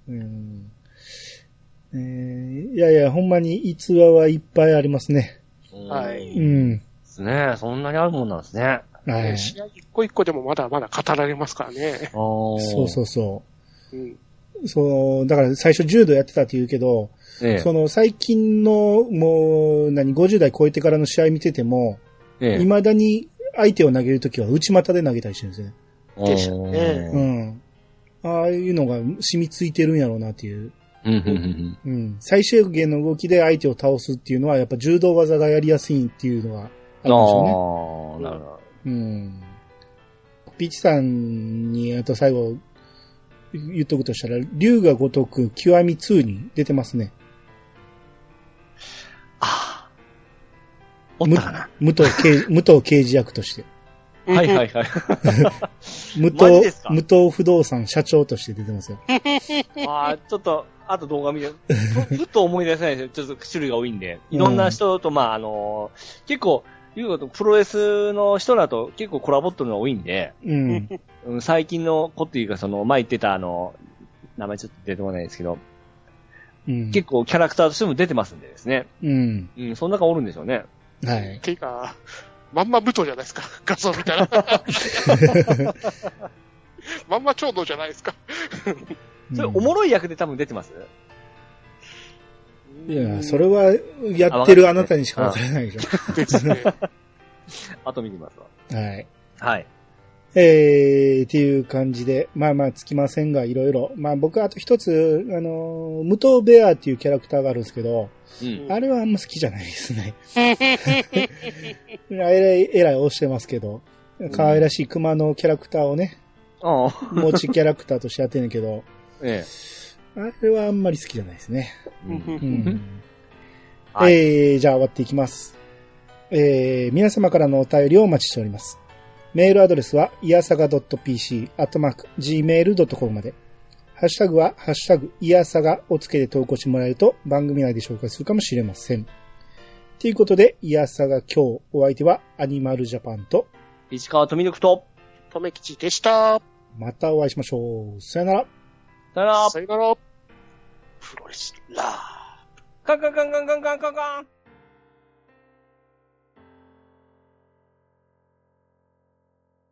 うんえーいやいや、ほんまに逸話はいっぱいありますね。はいうん。ですね。そんなにあるもんなんですね。はい。試合一個一個でもまだまだ語られますからね。そそうそうそうん。う。そう、だから最初柔道やってたって言うけど、う。ええその最近のもう、何、50代超えてからの試合見てても、ええ未だに相手を投げるときは内股で投げたりしてるんですよね。でしたねううんん。ああいうのが染みついてるんやろうなっていう。うんうんうん。最小限の動きで相手を倒すっていうのは、やっぱ柔道技がやりやすいっていうのがあるんでしょうね。ああ、なるほど。うん。ピーチさんに、あと最後、言っとくとしたら、竜が如く極み2に出てますね。おったかな。武藤刑武藤刑事役として。はいはいはい。武藤マジですか、武藤不動産社長として出てますよ。ああ、ちょっと、あと動画見て、ふ ふっと思い出せないですよ。ちょっと種類が多いんで。いろんな人と、まあ、あのー結構、いうこと、プロレスの人だと結構コラボってるのが多いんで、うん。うん最近の子っていうか、その、前言ってたあの、名前ちょっと出てこないですけど、うん。結構キャラクターとしても出てますんでですね。うん。うん、その中おるんでしょうね。はい。ていうか、まんま武藤じゃないですか。画像見たら。まんま長道じゃないですか。それ、おもろい役で多分出てます？いや、それは、やってるあなたにしかわからないでしですね。あと見てみますわ。ょ。はい。はい。えー、っていう感じで、まあまあつきませんが、いろいろ。まあ僕あと一つ、あのー、無藤ベアっていうキャラクターがあるんですけど、うん。あれはあんま好きじゃないですね。えらい、えらい押してますけど、可愛らしい熊のキャラクターをね、ああ。持ちキャラクターとしてやってんねんけど、えあれはあんまり好きじゃないですね。え。うんうん。はいえー、じゃあ終わっていきます。えー、皆様からのお便りをお待ちしております。メールアドレスは、いやさが .pc、アットマーク、gmail.com まで。ハッシュタグは、ハッシュタグ、いやさがをつけて投稿してもらえると、番組内で紹介するかもしれません。ということで、いやさが今日、お相手は、アニマルジャパンと、市川富之と、とめきちでした。またお会いしましょう。さよなら。さよなら。さよなら。プロレスラー。カンカンカンカンカンカンカンカン。